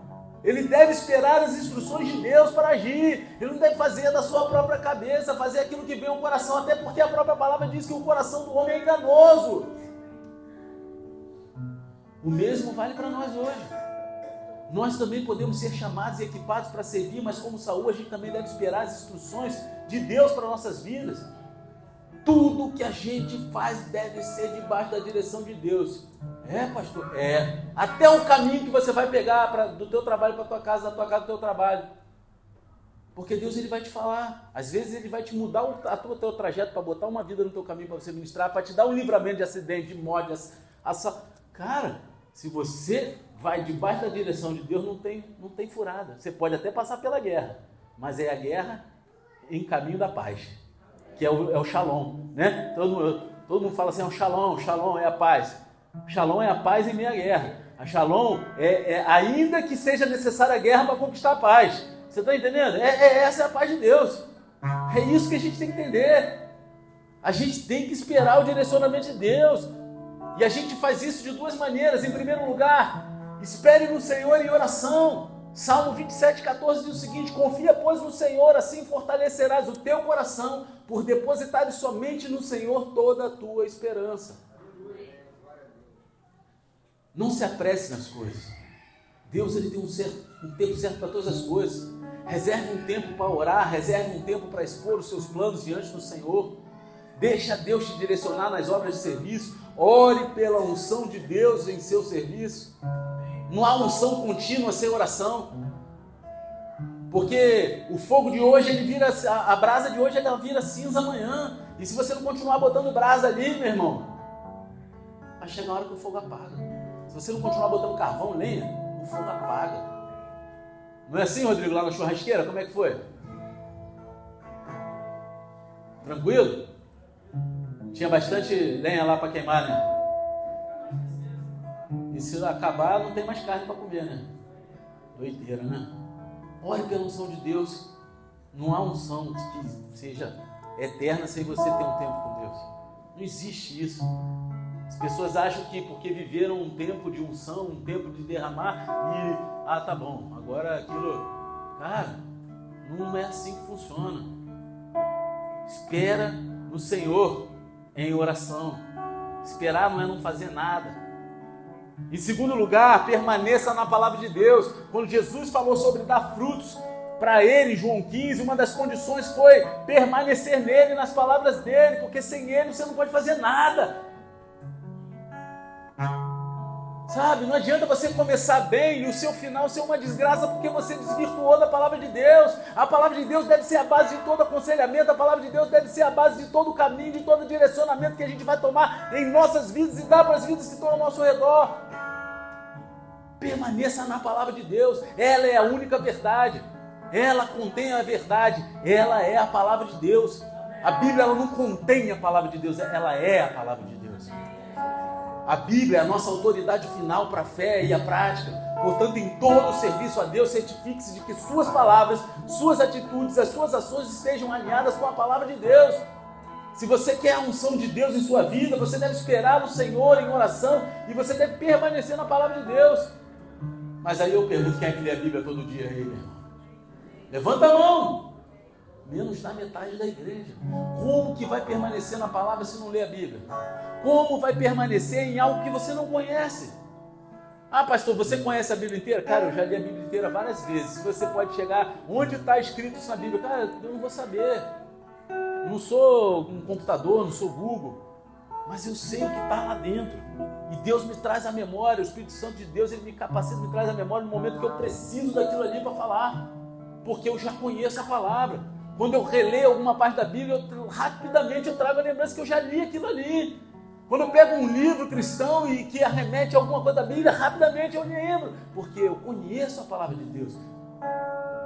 Ele deve esperar as instruções de Deus para agir. Ele não deve fazer da sua própria cabeça, fazer aquilo que vem ao coração, até porque a própria palavra diz que o coração do homem é enganoso. O mesmo vale para nós hoje. Nós também podemos ser chamados e equipados para servir, mas como Saúl, a gente também deve esperar as instruções de Deus para nossas vidas. Tudo que a gente faz deve ser debaixo da direção de Deus. É, pastor? É. Até o caminho que você vai pegar pra, do teu trabalho para tua casa, da tua casa do teu trabalho. Porque Deus ele vai te falar. Às vezes ele vai te mudar o a tua, teu trajeto para botar uma vida no teu caminho para você ministrar, para te dar um livramento de acidente, de morte. A, a, cara, se você vai debaixo da direção de Deus, não tem, não tem furada. Você pode até passar pela guerra, mas é a guerra em caminho da paz, que é o, é o shalom. Né? Todo, mundo, todo mundo fala assim: é o shalom, shalom é a paz. Shalom é a paz em meia guerra. A shalom é, é ainda que seja necessária a guerra para conquistar a paz. Você está entendendo? É, é, essa é a paz de Deus. É isso que a gente tem que entender. A gente tem que esperar o direcionamento de Deus. E a gente faz isso de duas maneiras. Em primeiro lugar, espere no Senhor em oração. Salmo 27, 14 diz o seguinte: Confia, pois, no Senhor, assim fortalecerás o teu coração, por depositar somente no Senhor toda a tua esperança. Não se apresse nas coisas. Deus ele tem um, certo, um tempo certo para todas as coisas. Reserve um tempo para orar, reserve um tempo para expor os seus planos diante do Senhor. Deixa Deus te direcionar nas obras de serviço. Ore pela unção de Deus em seu serviço. Não há unção contínua sem oração. Porque o fogo de hoje ele vira a brasa de hoje ela vira cinza amanhã. E se você não continuar botando brasa ali, meu irmão, vai chegar a hora que o fogo apaga. Você não continuar botando carvão, lenha, o fogo apaga. Não é assim, Rodrigo, lá na churrasqueira? Como é que foi? Tranquilo? Tinha bastante lenha lá para queimar, né? E se acabar, não tem mais carne para comer, né? Doideira, né? Ore pela unção de Deus. Não há unção que seja eterna sem você ter um tempo com Deus. Não existe isso. As pessoas acham que porque viveram um tempo de unção, um tempo de derramar, e ah, tá bom, agora aquilo. Cara, não é assim que funciona. Espera no Senhor em oração. Esperar não é não fazer nada. Em segundo lugar, permaneça na palavra de Deus. Quando Jesus falou sobre dar frutos para ele, João 15, uma das condições foi permanecer nele, nas palavras dele, porque sem ele você não pode fazer nada. Sabe, não adianta você começar bem e o seu final ser uma desgraça porque você desvirtuou da palavra de Deus. A palavra de Deus deve ser a base de todo aconselhamento, a palavra de Deus deve ser a base de todo caminho, de todo direcionamento que a gente vai tomar em nossas vidas e dar para as vidas que estão ao nosso redor. Permaneça na palavra de Deus, ela é a única verdade, ela contém a verdade, ela é a palavra de Deus. A Bíblia ela não contém a palavra de Deus, ela é a palavra de Deus. A Bíblia é a nossa autoridade final para a fé e a prática. Portanto, em todo o serviço a Deus, certifique-se de que suas palavras, suas atitudes, as suas ações estejam alinhadas com a palavra de Deus. Se você quer a unção de Deus em sua vida, você deve esperar o Senhor em oração e você deve permanecer na palavra de Deus. Mas aí eu pergunto: quem é que lê a Bíblia todo dia aí, meu irmão? Levanta a mão menos da metade da igreja. Como que vai permanecer na palavra se não lê a Bíblia? Como vai permanecer em algo que você não conhece? Ah, pastor, você conhece a Bíblia inteira? Cara, eu já li a Bíblia inteira várias vezes. Você pode chegar onde está escrito isso na Bíblia, cara, eu não vou saber. Não sou um computador, não sou Google, mas eu sei o que está lá dentro. E Deus me traz a memória, o Espírito Santo de Deus, ele me capacita, me traz a memória no momento que eu preciso daquilo ali para falar, porque eu já conheço a palavra. Quando eu releio alguma parte da Bíblia, eu, rapidamente eu trago a lembrança que eu já li aquilo ali. Quando eu pego um livro cristão e que arremete a alguma coisa da Bíblia, rapidamente eu lembro, porque eu conheço a palavra de Deus.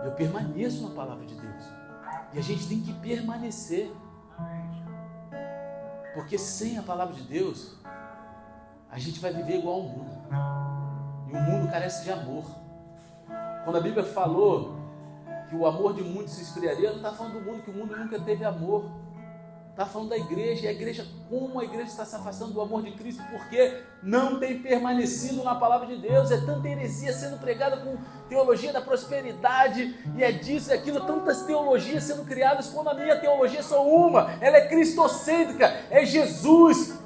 Eu permaneço na palavra de Deus. E a gente tem que permanecer. Porque sem a palavra de Deus, a gente vai viver igual ao mundo. E o mundo carece de amor. Quando a Bíblia falou que o amor de muitos se esfriaria, não está falando do mundo, que o mundo nunca teve amor. Está falando da igreja, e a igreja, como a igreja está se afastando do amor de Cristo, porque não tem permanecido na palavra de Deus, é tanta heresia sendo pregada com teologia da prosperidade, e é disso e aquilo, tantas teologias sendo criadas, quando a minha teologia é só uma, ela é cristocêntrica, é Jesus.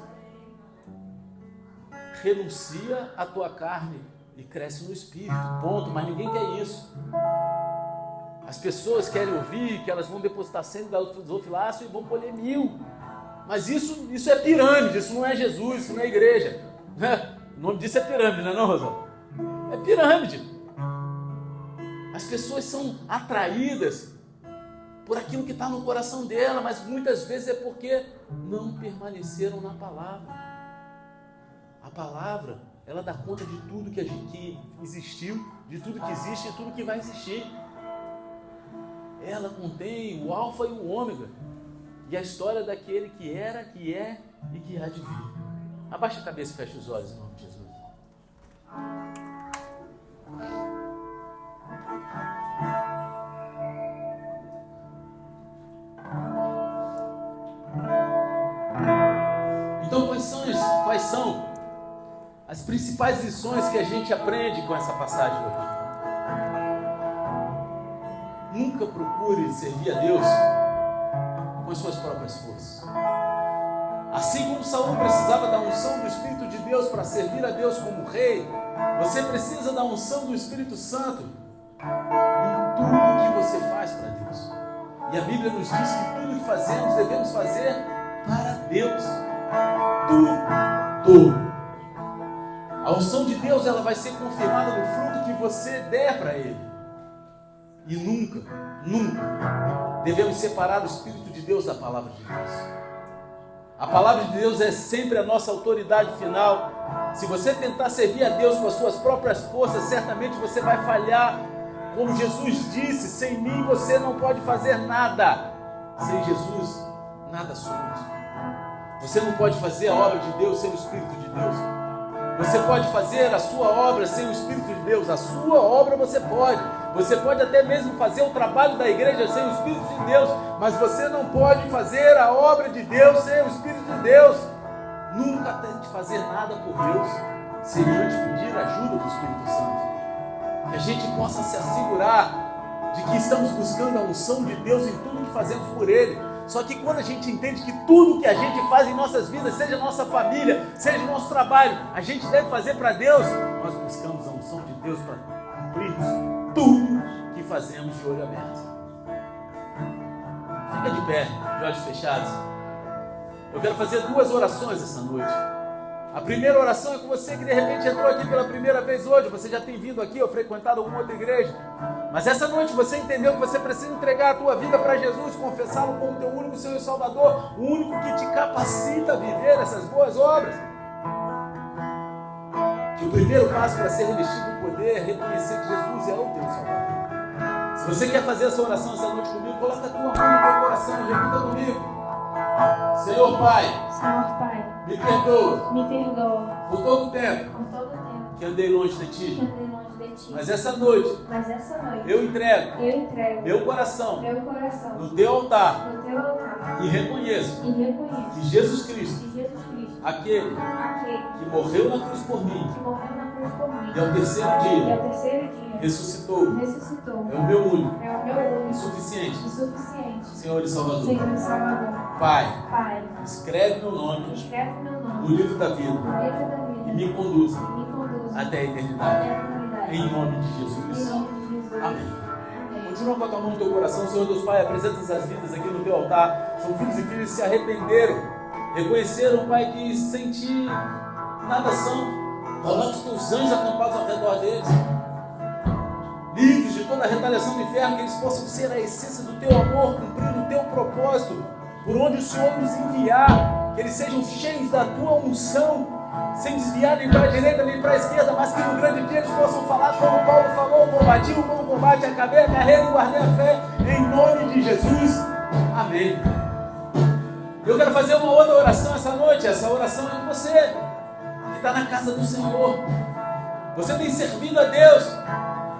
Renuncia a tua carne e cresce no espírito, ponto, mas ninguém quer isso. As pessoas querem ouvir que elas vão depositar cem gasofilácio e vão colher mil. Mas isso, isso é pirâmide, isso não é Jesus, isso não é igreja. Né? O nome disso é pirâmide, não é não, Rosal? É pirâmide. As pessoas são atraídas por aquilo que está no coração dela, mas muitas vezes é porque não permaneceram na palavra. A palavra, ela dá conta de tudo que, gente, que existiu, de tudo que existe e tudo que vai existir ela contém o Alfa e o Ômega e a história daquele que era, que é e que há de vir. Abaixa a cabeça e fecha os olhos em nome de Jesus. Então, quais são, quais são as principais lições que a gente aprende com essa passagem hoje? Nunca procure servir a Deus com as suas próprias forças. Assim como Saul precisava da unção do Espírito de Deus para servir a Deus como rei, você precisa da unção do Espírito Santo em tudo que você faz para Deus. E a Bíblia nos diz que tudo que fazemos devemos fazer para Deus. Tudo. A unção de Deus ela vai ser confirmada no fruto que você der para Ele. E nunca, nunca devemos separar o Espírito de Deus da palavra de Deus. A palavra de Deus é sempre a nossa autoridade final. Se você tentar servir a Deus com as suas próprias forças, certamente você vai falhar. Como Jesus disse: sem mim você não pode fazer nada. Sem Jesus, nada somos. Você não pode fazer a obra de Deus sem o Espírito de Deus. Você pode fazer a sua obra sem o Espírito de Deus. A sua obra você pode. Você pode até mesmo fazer o trabalho da igreja sem o Espírito de Deus, mas você não pode fazer a obra de Deus sem o Espírito de Deus. Nunca tente fazer nada por Deus sem antes pedir ajuda do Espírito Santo. Que a gente possa se assegurar de que estamos buscando a unção de Deus em tudo que fazemos por Ele. Só que quando a gente entende que tudo que a gente faz em nossas vidas, seja nossa família, seja nosso trabalho, a gente deve fazer para Deus, nós buscamos a unção de Deus para cumprirmos tudo que fazemos de olho aberto. Fica de pé, de olhos fechados. Eu quero fazer duas orações essa noite. A primeira oração é com você que de repente entrou aqui pela primeira vez hoje. Você já tem vindo aqui ou frequentado alguma outra igreja. Mas essa noite você entendeu que você precisa entregar a tua vida para Jesus, confessá-lo como teu único Senhor e Salvador, o único que te capacita a viver essas boas obras. Que o primeiro passo para ser revestido de poder é reconhecer que Jesus é o teu Salvador. Se você quer fazer essa oração essa noite comigo, coloca a tua mão no teu coração e repita comigo. Senhor Pai, Senhor Pai, me perdoa me perdoa por todo o tempo por todo tempo que andei longe de que Ti. andei longe de Ti. Mas essa noite Mas essa noite eu entrego eu entrego meu coração meu coração no Teu altar no Teu altar e reconheço e reconheço que Jesus Cristo, que Jesus Cristo, aquele aquele que morreu na cruz por mim mim, e ao terceiro e dia ao terceiro dia ressuscitou, ressuscitou, é o meu único é o meu e único suficiente e suficiente Senhor e Salvador. Senhor e Salvador. Pai, Pai, escreve meu nome escreve meu no nome livro da vida no livro da e vida me conduza e me conduza até a até eternidade. a eternidade. Em nome de Em Jesus. nome de Jesus. Amém. Amém. Continua com a tua mão no teu coração, Senhor Deus Pai, apresenta essas vidas aqui no teu altar. São filhos e filhas que se arrependeram, reconheceram, Pai, que sem ti nada são. Coloca os anjos acampados ao redor deles. Livres de toda a retaliação do inferno, que eles possam ser a essência do teu amor, cumprindo o teu propósito, por onde o Senhor nos enviar, que eles sejam cheios da tua unção sem desviar nem para a direita nem para a esquerda, mas que no grande dia eles possam falar como Paulo falou, combati o bom combate, acabei a carreira e guardei a fé, em nome de Jesus. Amém. Eu quero fazer uma outra oração essa noite. Essa oração é você que está na casa do Senhor. Você tem servido a Deus.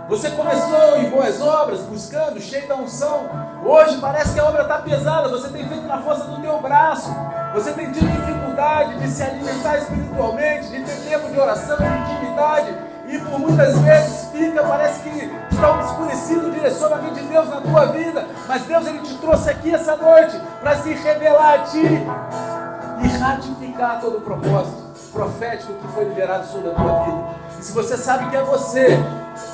Você começou em boas obras, buscando, cheio da unção. Hoje parece que a obra está pesada. Você tem feito na força do teu braço. Você tem tido dificuldade de se alimentar espiritualmente, de ter tempo de oração, de intimidade. E por muitas vezes fica, parece que está obscurecido o direcionamento de Deus na tua vida. Mas Deus ele te trouxe aqui essa noite para se revelar a ti e ratificar todo o propósito profético que foi liberado sobre a tua vida. Se você sabe que é você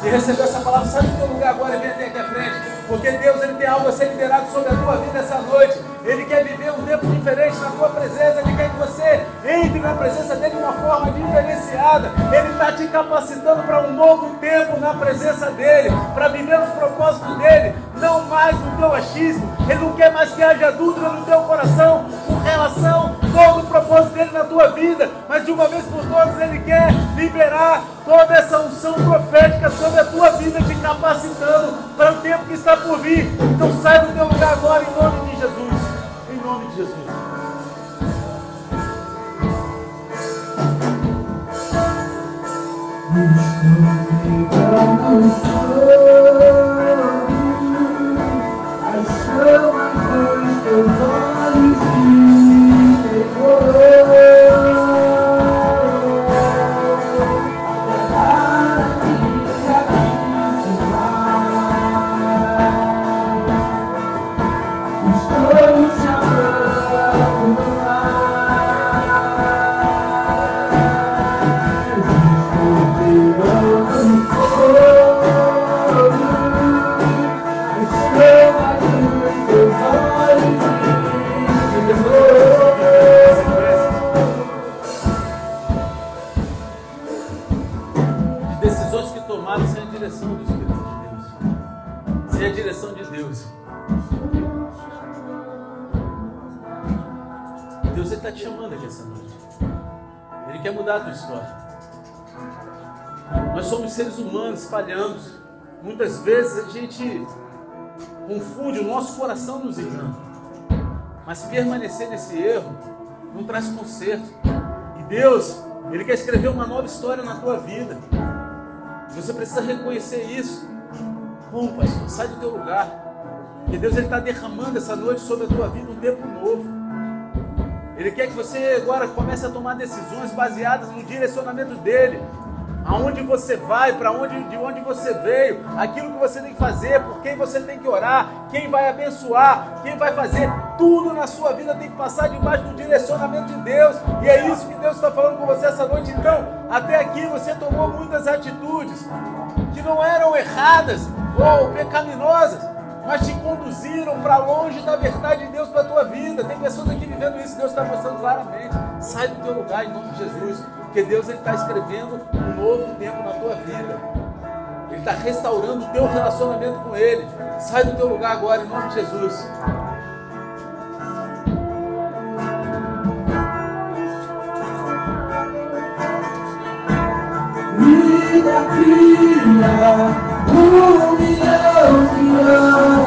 que recebeu essa palavra, sai do teu lugar agora e vem até aqui à frente. Porque Deus ele tem algo a ser liberado sobre a tua vida essa noite. Ele quer viver um tempo diferente na tua presença. Ele quer que você entre na presença dele de uma forma diferenciada. Ele está te capacitando para um novo tempo na presença dele, para viver os propósitos dele, não mais no teu achismo. Ele não quer mais que haja dúvida no teu coração com relação todo propósito dele na tua vida, mas de uma vez por todas ele quer liberar toda essa unção profética sobre a tua vida, te capacitando para o tempo que está por vir. Então sai do teu lugar agora em nome de Jesus. Em nome de Jesus. de mudar a tua história. Nós somos seres humanos, falhamos. Muitas vezes a gente confunde, o nosso coração nos engana. Mas permanecer nesse erro não traz conserto. E Deus, Ele quer escrever uma nova história na tua vida. Você precisa reconhecer isso. Como, pastor? Sai do teu lugar. Porque Deus está derramando essa noite sobre a tua vida um tempo novo. Ele quer que você agora comece a tomar decisões baseadas no direcionamento dele. Aonde você vai, para onde, de onde você veio, aquilo que você tem que fazer, por quem você tem que orar, quem vai abençoar, quem vai fazer, tudo na sua vida tem que passar debaixo do direcionamento de Deus. E é isso que Deus está falando com você essa noite. Então, até aqui você tomou muitas atitudes que não eram erradas ou pecaminosas, mas te conduziram para longe da verdade de Deus para a tua vida. Tem pessoas aqui vivendo isso, Deus está mostrando claramente. Sai do teu lugar em nome de Jesus, porque Deus está escrevendo um novo tempo na tua vida. Ele está restaurando o teu relacionamento com Ele. Sai do teu lugar agora em nome de Jesus. Vida cria um milhão de anos.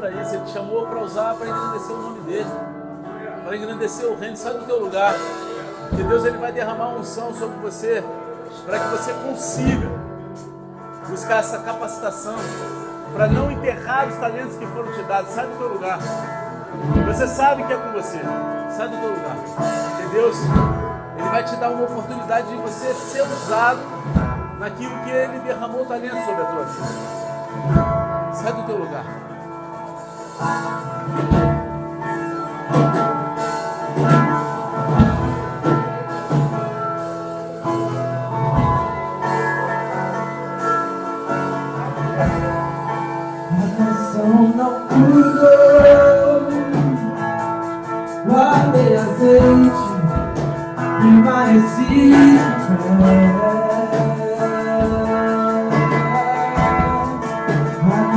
Para isso, Ele te chamou para usar para engrandecer o nome dele, para engrandecer o reino. Sai do teu lugar, porque Deus ele vai derramar unção sobre você para que você consiga buscar essa capacitação para não enterrar os talentos que foram te dados. Sai do teu lugar. Você sabe que é com você. Sai do teu lugar. Porque Deus, Ele vai te dar uma oportunidade de você ser usado naquilo que Ele derramou talento sobre a tua vida. Sai do teu lugar. A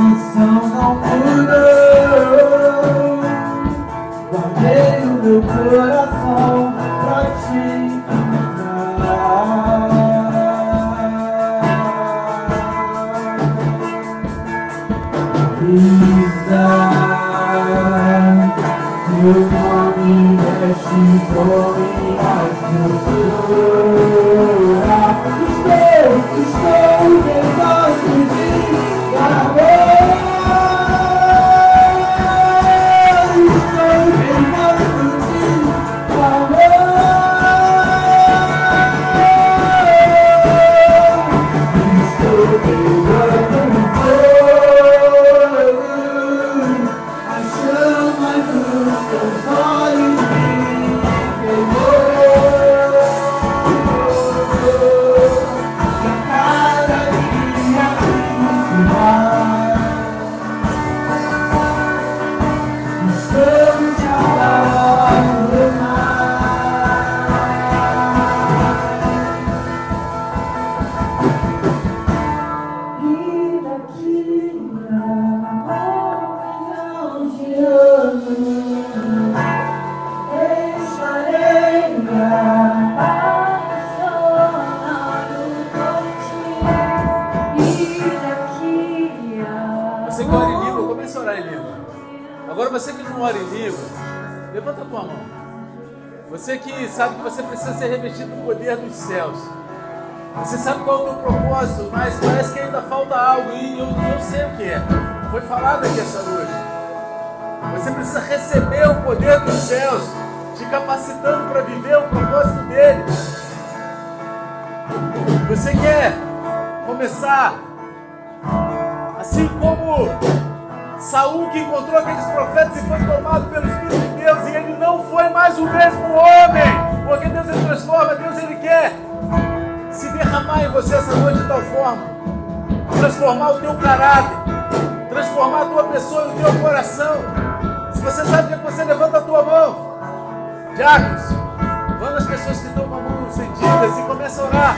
missão não mudou. Meu coração pra encontrar. Vida, teu nome mexe com minhas assim como Saul que encontrou aqueles profetas e foi tomado pelo Espírito de Deus e ele não foi mais o mesmo homem, porque Deus ele transforma, Deus ele quer se derramar em você essa noite de tal forma, transformar o teu caráter, transformar a tua pessoa e o teu coração. Se você sabe que você levanta a tua mão, diáconos, vão nas pessoas que estão com a mão estendidas e começa a orar,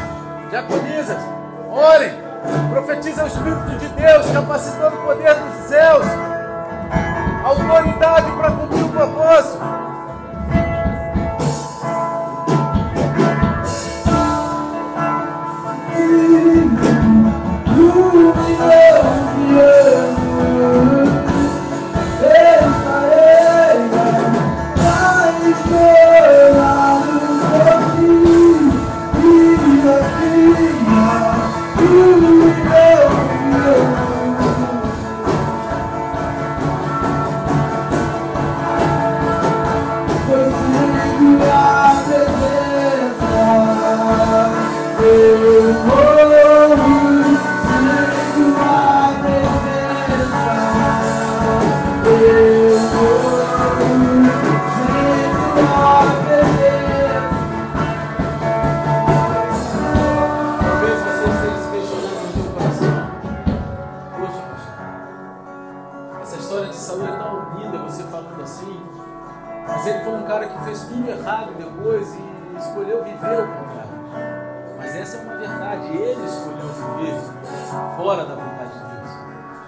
diaconisas, orem, profetiza o Espírito de Deus, capacitando o poder dos céus, autoridade para cumprir o propósito.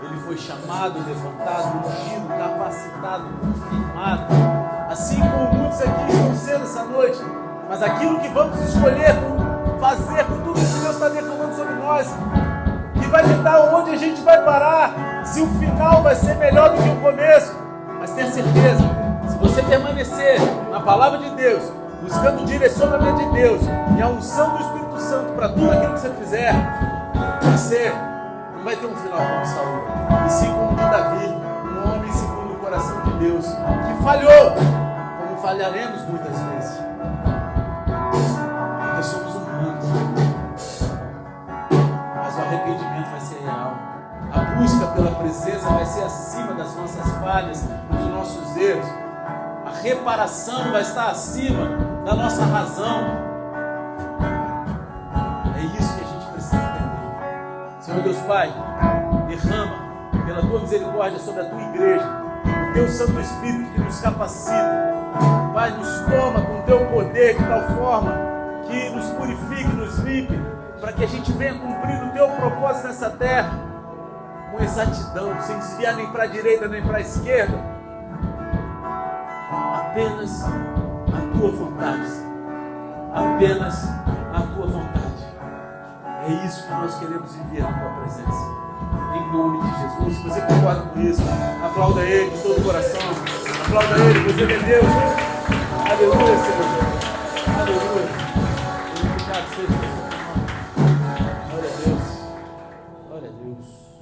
Ele foi chamado, levantado, ungido, capacitado, confirmado. Assim como muitos aqui estão sendo essa noite, mas aquilo que vamos escolher fazer com tudo que Deus está derramando sobre nós, que vai ditar onde a gente vai parar, se o final vai ser melhor do que o começo. Mas tenha certeza, se você permanecer na palavra de Deus, buscando o direcionamento de Deus e a unção do Espírito Santo para tudo aquilo que você fizer, você vai ter um final como Saul, e sim como Davi, um homem segundo o coração de Deus, que falhou, como falharemos muitas vezes. Porque somos humanos. Mas o arrependimento vai ser real. A busca pela presença vai ser acima das nossas falhas, dos nossos erros. A reparação vai estar acima da nossa razão. É isso que Senhor Deus Pai, derrama pela tua misericórdia sobre a tua igreja, o teu Santo Espírito que nos capacita. Pai, nos toma com o teu poder de tal forma que nos purifique, nos limpe, para que a gente venha cumprir o teu propósito nessa terra com exatidão, sem desviar nem para a direita nem para a esquerda. Apenas a tua vontade, apenas a tua vontade. É isso que nós queremos viver na tua presença. Em nome de Jesus. Se você concorda com isso, aplauda Ele de todo o coração. Aplauda Ele, você é Deus. Aleluia, Senhor.